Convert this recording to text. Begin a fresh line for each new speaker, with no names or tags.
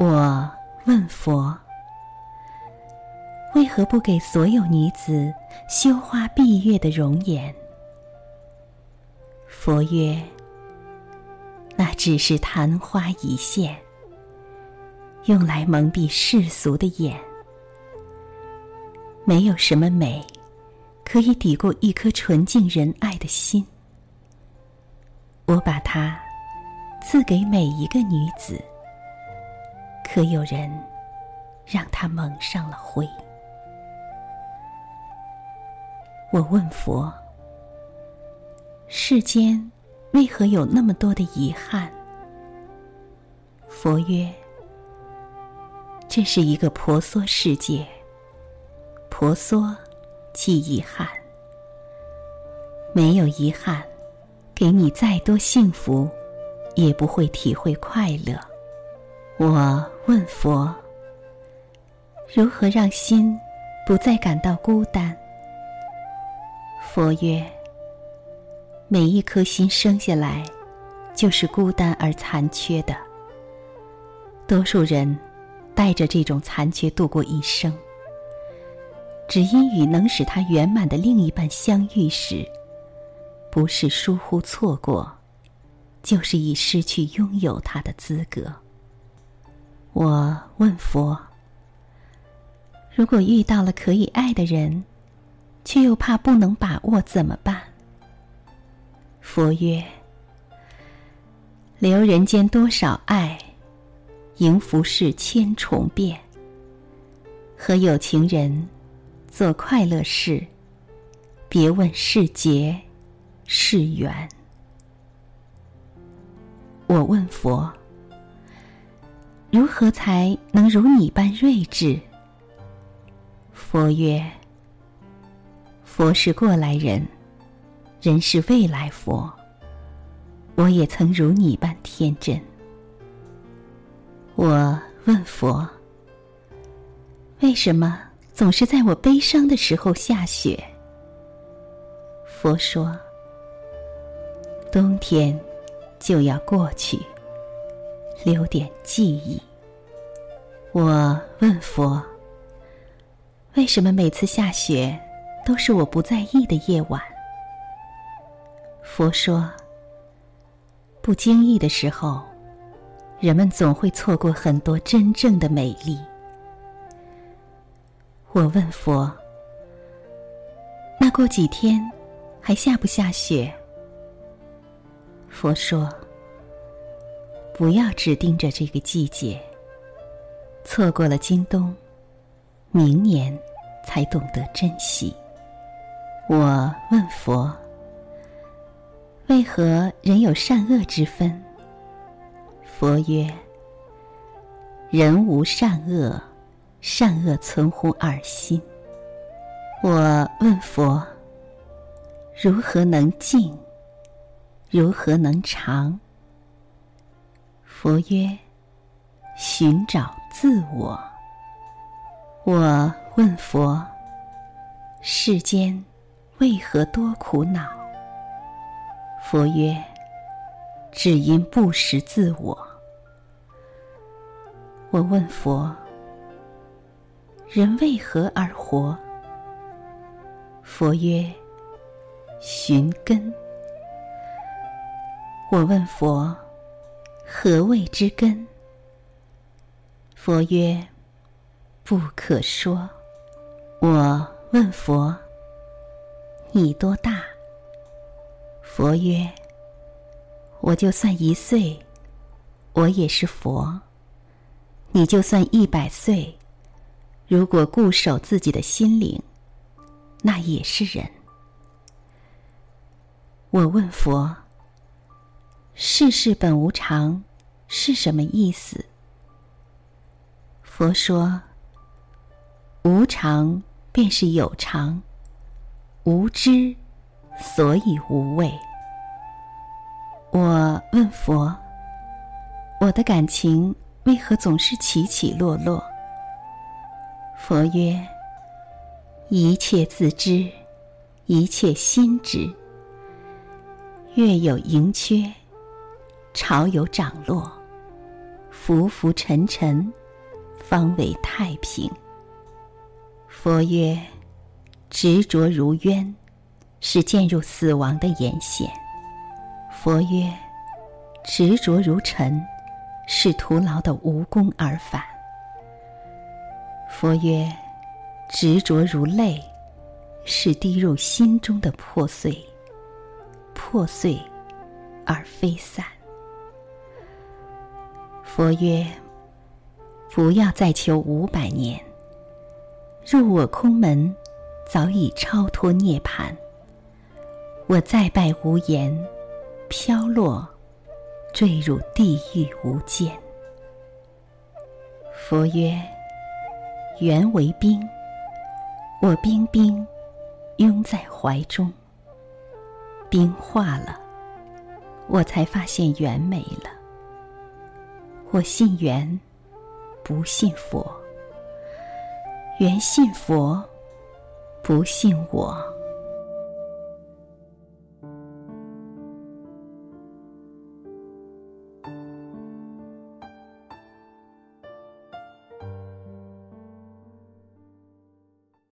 我问佛：为何不给所有女子羞花闭月的容颜？佛曰：那只是昙花一现，用来蒙蔽世俗的眼。没有什么美，可以抵过一颗纯净仁爱的心。我把它赐给每一个女子，可有人让他蒙上了灰。我问佛：世间为何有那么多的遗憾？佛曰：这是一个婆娑世界。婆娑，即遗憾。没有遗憾，给你再多幸福，也不会体会快乐。我问佛：如何让心不再感到孤单？佛曰：每一颗心生下来，就是孤单而残缺的。多数人带着这种残缺度过一生。只因与能使他圆满的另一半相遇时，不是疏忽错过，就是已失去拥有他的资格。我问佛：如果遇到了可以爱的人，却又怕不能把握，怎么办？佛曰：留人间多少爱，迎浮世千重变。和有情人。做快乐事，别问是劫是缘。我问佛：如何才能如你般睿智？佛曰：佛是过来人，人是未来佛。我也曾如你般天真。我问佛：为什么？总是在我悲伤的时候下雪。佛说：“冬天就要过去，留点记忆。”我问佛：“为什么每次下雪都是我不在意的夜晚？”佛说：“不经意的时候，人们总会错过很多真正的美丽。”我问佛：“那过几天还下不下雪？”佛说：“不要只盯着这个季节，错过了今冬，明年才懂得珍惜。”我问佛：“为何人有善恶之分？”佛曰：“人无善恶。”善恶存乎二心。我问佛：如何能静？如何能长？佛曰：寻找自我。我问佛：世间为何多苦恼？佛曰：只因不识自我。我问佛。人为何而活？佛曰：寻根。我问佛：何谓之根？佛曰：不可说。我问佛：你多大？佛曰：我就算一岁，我也是佛；你就算一百岁。如果固守自己的心灵，那也是人。我问佛：“世事本无常，是什么意思？”佛说：“无常便是有常，无知，所以无畏。”我问佛：“我的感情为何总是起起落落？”佛曰：“一切自知，一切心知。月有盈缺，潮有涨落，浮浮沉沉，方为太平。佛曰：执着如渊，是渐入死亡的眼线；佛曰：执着如尘，是徒劳的无功而返。佛曰：执着如泪，是滴入心中的破碎。破碎，而非散。佛曰：不要再求五百年。入我空门，早已超脱涅槃。我再拜无言，飘落，坠入地狱无间。佛曰：缘为冰，我冰冰拥在怀中。冰化了，我才发现缘没了。我信缘，不信佛；缘信佛，不信我。